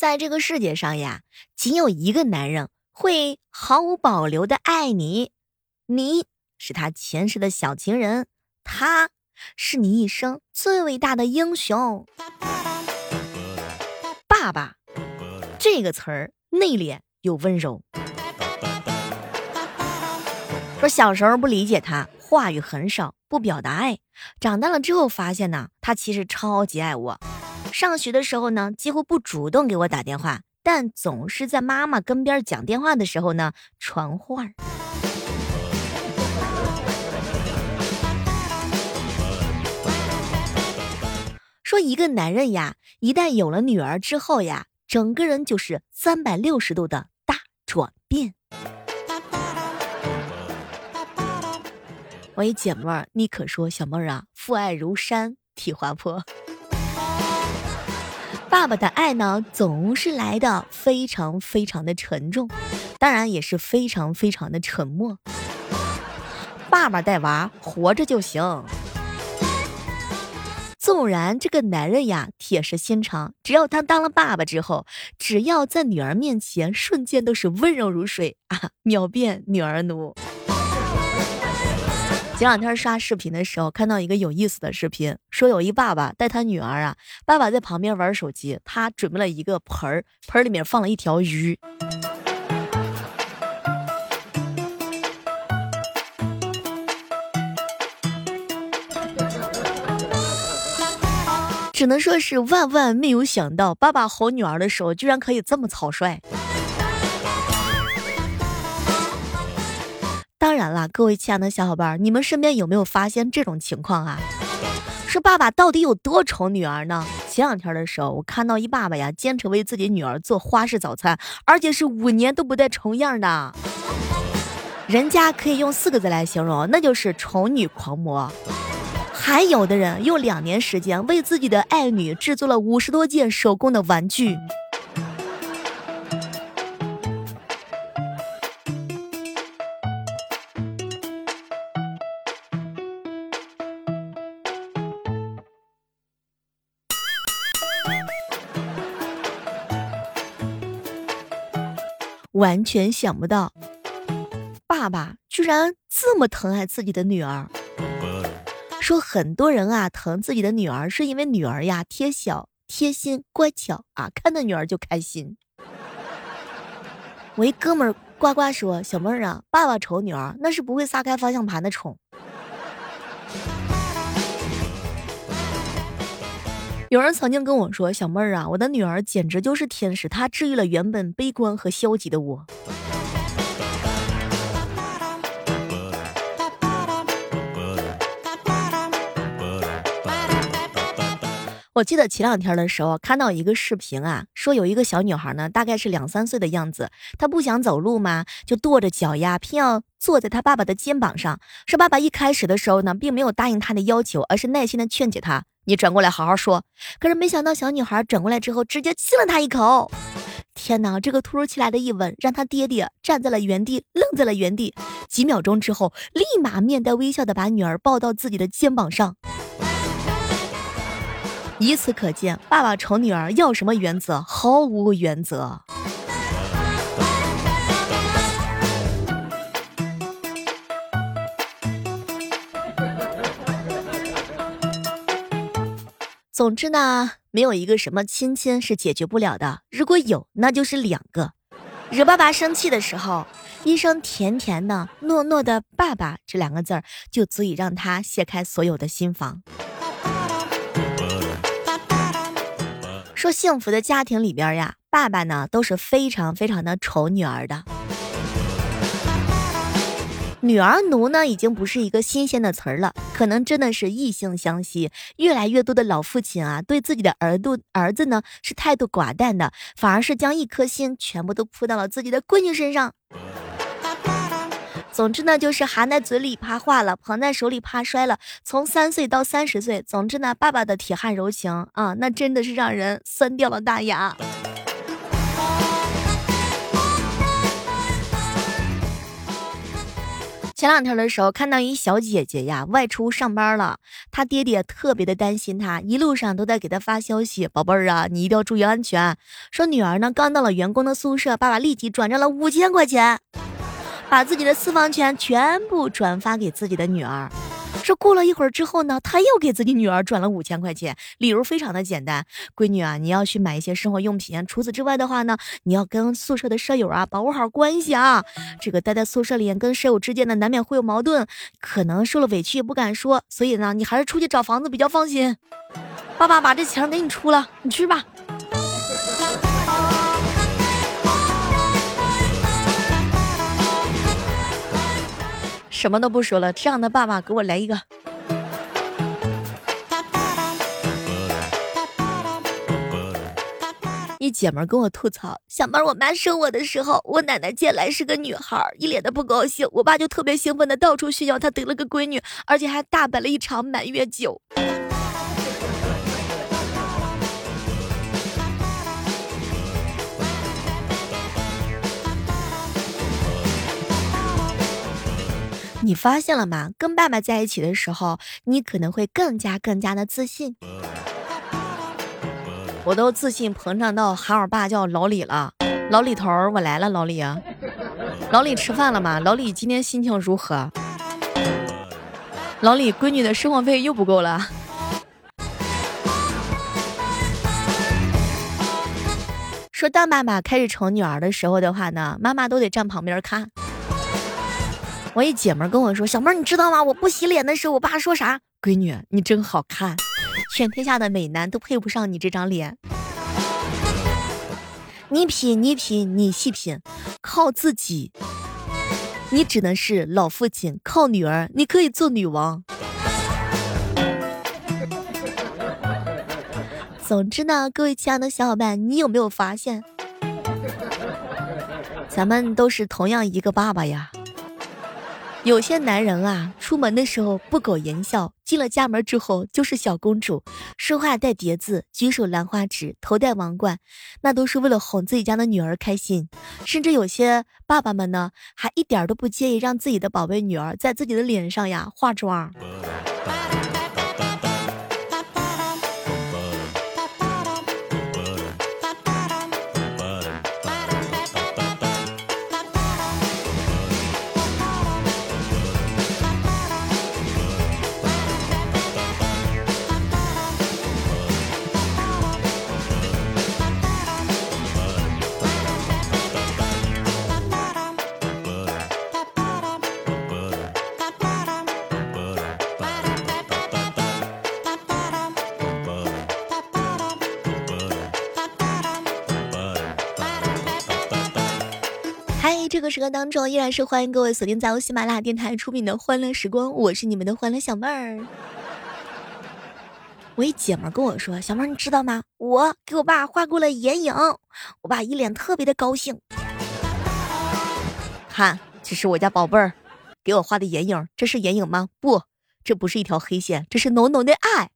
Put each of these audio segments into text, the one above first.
在这个世界上呀，仅有一个男人会毫无保留的爱你，你是他前世的小情人，他是你一生最伟大的英雄。爸爸这个词儿内敛又温柔。说小时候不理解他，话语很少，不表达爱。长大了之后发现呢，他其实超级爱我。上学的时候呢，几乎不主动给我打电话，但总是在妈妈跟边讲电话的时候呢传话。说一个男人呀，一旦有了女儿之后呀，整个人就是三百六十度的大转变。喂，姐妹儿，你可说小妹儿啊，父爱如山，体滑坡。爸爸的爱呢，总是来的非常非常的沉重，当然也是非常非常的沉默。爸爸带娃活着就行。纵然这个男人呀铁石心肠，只要他当了爸爸之后，只要在女儿面前，瞬间都是温柔如水啊，秒变女儿奴。前两天刷视频的时候，看到一个有意思的视频，说有一爸爸带他女儿啊，爸爸在旁边玩手机，他准备了一个盆儿，盆儿里面放了一条鱼。只能说是万万没有想到，爸爸吼女儿的时候，居然可以这么草率。然了，各位亲爱的小伙伴，你们身边有没有发现这种情况啊？说爸爸到底有多宠女儿呢？前两天的时候，我看到一爸爸呀，坚持为自己女儿做花式早餐，而且是五年都不带重样的。人家可以用四个字来形容，那就是宠女狂魔。还有的人用两年时间为自己的爱女制作了五十多件手工的玩具。完全想不到，爸爸居然这么疼爱自己的女儿。说很多人啊疼自己的女儿，是因为女儿呀贴小、贴心、乖巧啊，看到女儿就开心。我一哥们儿呱呱说：“小妹儿啊，爸爸宠女儿，那是不会撒开方向盘的宠。”有人曾经跟我说：“小妹儿啊，我的女儿简直就是天使，她治愈了原本悲观和消极的我。”我记得前两天的时候看到一个视频啊，说有一个小女孩呢，大概是两三岁的样子，她不想走路嘛，就跺着脚丫，偏要坐在她爸爸的肩膀上。说爸爸一开始的时候呢，并没有答应她的要求，而是耐心的劝解她：“你转过来好好说。”可是没想到小女孩转过来之后，直接亲了他一口。天哪，这个突如其来的一吻，让他爹爹站在了原地，愣在了原地。几秒钟之后，立马面带微笑的把女儿抱到自己的肩膀上。以此可见，爸爸宠女儿要什么原则？毫无原则。总之呢，没有一个什么亲亲是解决不了的。如果有，那就是两个。惹爸爸生气的时候，一声甜甜的、糯糯的“爸爸”这两个字儿，就足以让他卸开所有的心防。说幸福的家庭里边呀，爸爸呢都是非常非常的宠女儿的。女儿奴呢已经不是一个新鲜的词儿了，可能真的是异性相吸。越来越多的老父亲啊，对自己的儿子儿子呢是态度寡淡的，反而是将一颗心全部都扑到了自己的闺女身上。总之呢，就是含在嘴里怕化了，捧在手里怕摔了。从三岁到三十岁，总之呢，爸爸的铁汉柔情啊，那真的是让人酸掉了大牙。前两天的时候，看到一小姐姐呀外出上班了，她爹爹特别的担心她，一路上都在给她发消息：“宝贝儿啊，你一定要注意安全。”说女儿呢刚到了员工的宿舍，爸爸立即转账了五千块钱，把自己的私房钱全部转发给自己的女儿。说过了一会儿之后呢，他又给自己女儿转了五千块钱，理由非常的简单，闺女啊，你要去买一些生活用品。除此之外的话呢，你要跟宿舍的舍友啊保护好关系啊。这个待在宿舍里跟舍友之间呢，难免会有矛盾，可能受了委屈也不敢说，所以呢，你还是出去找房子比较放心。爸爸把这钱给你出了，你去吧。什么都不说了，这样的爸爸给我来一个。一姐们跟我吐槽，小妹，我妈生我的时候，我奶奶见来是个女孩，一脸的不高兴。我爸就特别兴奋的到处炫耀他得了个闺女，而且还大摆了一场满月酒。你发现了吗？跟爸爸在一起的时候，你可能会更加更加的自信。我都自信膨胀到喊我爸叫老李了，老李头儿，我来了，老李，老李吃饭了吗？老李今天心情如何？老李闺女的生活费又不够了。说当爸爸开始宠女儿的时候的话呢，妈妈都得站旁边看。我一姐们跟我说：“小妹儿，你知道吗？我不洗脸的时候，我爸说啥？闺女，你真好看，全天下的美男都配不上你这张脸。你品，你品，你细品，靠自己，你只能是老父亲；靠女儿，你可以做女王。总之呢，各位亲爱的小伙伴，你有没有发现，咱们都是同样一个爸爸呀？”有些男人啊，出门的时候不苟言笑，进了家门之后就是小公主，说话带叠字，举手兰花指，头戴王冠，那都是为了哄自己家的女儿开心。甚至有些爸爸们呢，还一点都不介意让自己的宝贝女儿在自己的脸上呀化妆。这个时刻当中，依然是欢迎各位锁定在由喜马拉雅电台出品的《欢乐时光》，我是你们的欢乐小妹儿。我一姐们跟我说：“小妹儿，你知道吗？我给我爸画过了眼影。”我爸一脸特别的高兴。看，这是我家宝贝儿给我画的眼影，这是眼影吗？不，这不是一条黑线，这是浓浓的爱。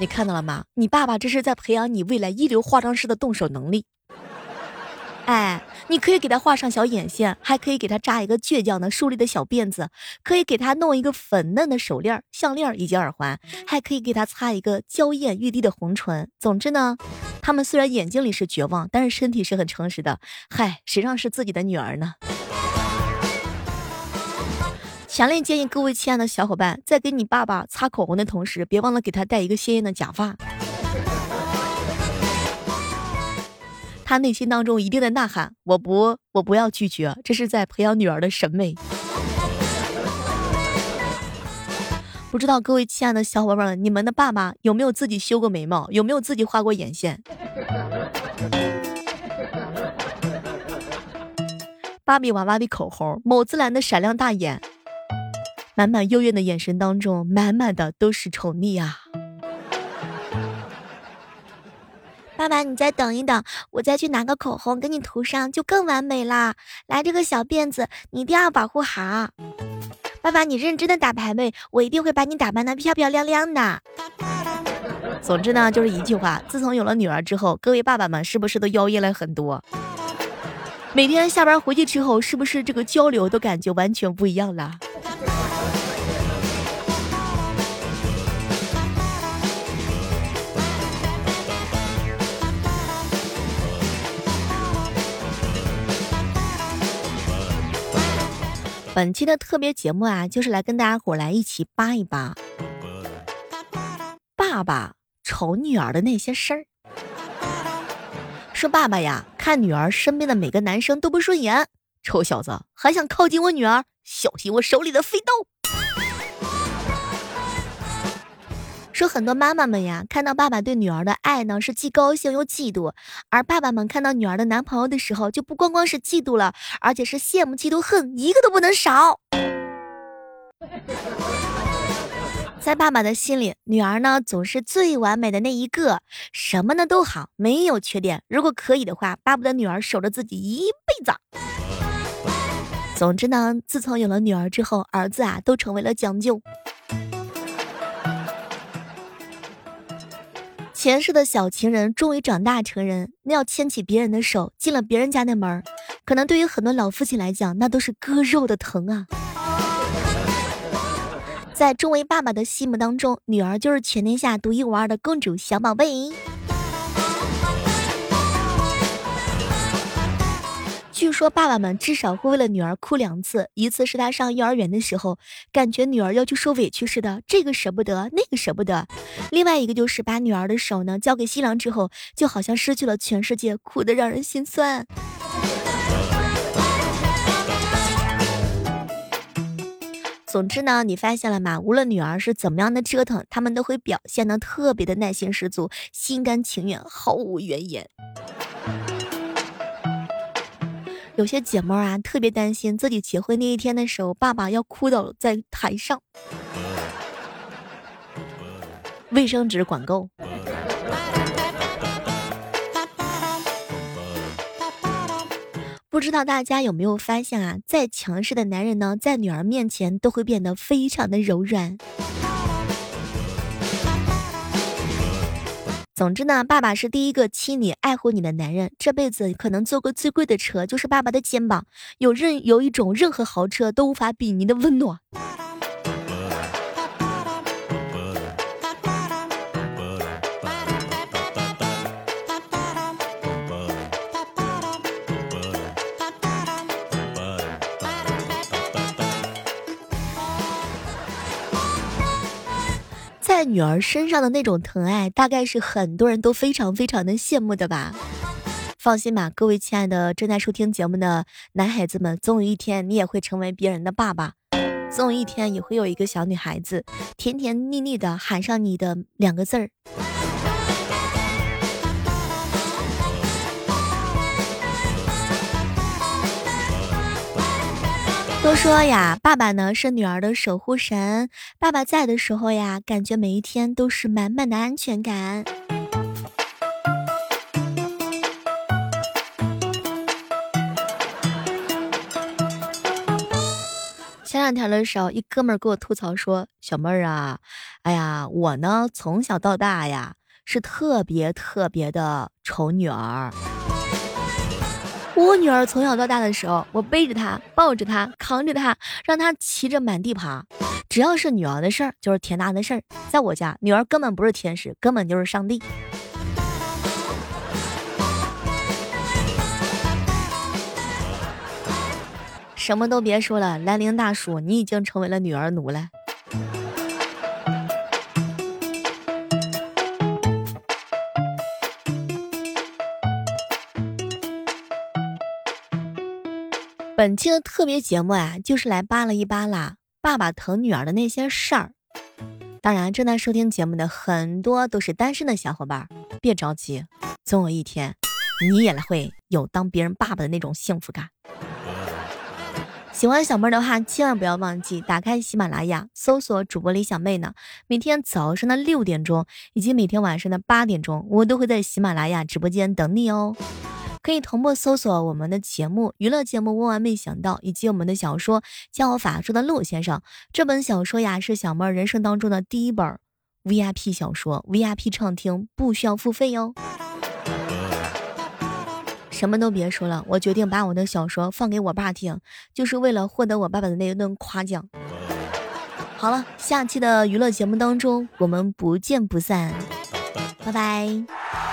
你看到了吗？你爸爸这是在培养你未来一流化妆师的动手能力。哎，你可以给他画上小眼线，还可以给他扎一个倔强的竖立的小辫子，可以给他弄一个粉嫩的手链、项链以及耳环，还可以给他擦一个娇艳欲滴的红唇。总之呢，他们虽然眼睛里是绝望，但是身体是很诚实的。嗨，谁让是自己的女儿呢？强烈建议各位亲爱的小伙伴，在给你爸爸擦口红的同时，别忘了给他戴一个鲜艳的假发。他内心当中一定在呐喊：“我不，我不要拒绝，这是在培养女儿的审美。”不知道各位亲爱的小伙伴们，你们的爸爸有没有自己修过眉毛？有没有自己画过眼线？芭比娃娃的口红，某自蓝的闪亮大眼。满满幽怨的眼神当中，满满的都是宠溺啊！爸爸，你再等一等，我再去拿个口红给你涂上，就更完美啦！来，这个小辫子你一定要保护好。爸爸，你认真的打排位，我一定会把你打扮的漂漂亮亮的。总之呢，就是一句话，自从有了女儿之后，各位爸爸们是不是都妖艳了很多？每天下班回去之后，是不是这个交流都感觉完全不一样了？本期的特别节目啊，就是来跟大家伙来一起扒一扒爸爸丑女儿的那些事儿。说爸爸呀，看女儿身边的每个男生都不顺眼，臭小子还想靠近我女儿，小心我手里的飞刀。说很多妈妈们呀，看到爸爸对女儿的爱呢，是既高兴又嫉妒；而爸爸们看到女儿的男朋友的时候，就不光光是嫉妒了，而且是羡慕、嫉妒、恨，一个都不能少。在爸爸的心里，女儿呢总是最完美的那一个，什么呢都好，没有缺点。如果可以的话，巴不得女儿守着自己一辈子。总之呢，自从有了女儿之后，儿子啊都成为了将就。前世的小情人终于长大成人，那要牵起别人的手进了别人家的门可能对于很多老父亲来讲，那都是割肉的疼啊。在众位爸爸的心目当中，女儿就是全天下独一无二的公主小宝贝。说爸爸们至少会为了女儿哭两次，一次是他上幼儿园的时候，感觉女儿要去受委屈似的，这个舍不得，那个舍不得；另外一个就是把女儿的手呢交给新郎之后，就好像失去了全世界，哭得让人心酸。总之呢，你发现了吗？无论女儿是怎么样的折腾，他们都会表现的特别的耐心十足，心甘情愿，毫无怨言。有些姐妹啊，特别担心自己结婚那一天的时候，爸爸要哭倒在台上。卫生纸管够。不知道大家有没有发现啊？再强势的男人呢，在女儿面前都会变得非常的柔软。总之呢，爸爸是第一个亲你、爱护你的男人。这辈子可能坐过最贵的车，就是爸爸的肩膀。有任有一种任何豪车都无法比拟的温暖。在女儿身上的那种疼爱，大概是很多人都非常非常的羡慕的吧。放心吧，各位亲爱的正在收听节目的男孩子们，总有一天你也会成为别人的爸爸，总有一天也会有一个小女孩子甜甜蜜蜜的喊上你的两个字儿。都说呀，爸爸呢是女儿的守护神。爸爸在的时候呀，感觉每一天都是满满的安全感。前两天的时候，一哥们儿给我吐槽说：“小妹儿啊，哎呀，我呢从小到大呀是特别特别的宠女儿。”我女儿从小到大的时候，我背着她，抱着她，扛着她，让她骑着满地爬。只要是女儿的事儿，就是天大的事儿。在我家，女儿根本不是天使，根本就是上帝。什么都别说了，兰陵大叔，你已经成为了女儿奴了。本期的特别节目啊，就是来扒拉一扒拉爸爸疼女儿的那些事儿。当然，正在收听节目的很多都是单身的小伙伴，别着急，总有一天你也会有当别人爸爸的那种幸福感。喜欢小妹的话，千万不要忘记打开喜马拉雅，搜索主播李小妹呢。每天早上的六点钟以及每天晚上的八点钟，我都会在喜马拉雅直播间等你哦。可以同步搜索我们的节目、娱乐节目《万万没想到》，以及我们的小说《教我法术的陆先生》。这本小说呀，是小妹人生当中的第一本 VIP 小说，VIP 畅听不需要付费哟。什么都别说了，我决定把我的小说放给我爸听，就是为了获得我爸爸的那一顿夸奖。好了，下期的娱乐节目当中，我们不见不散，拜拜。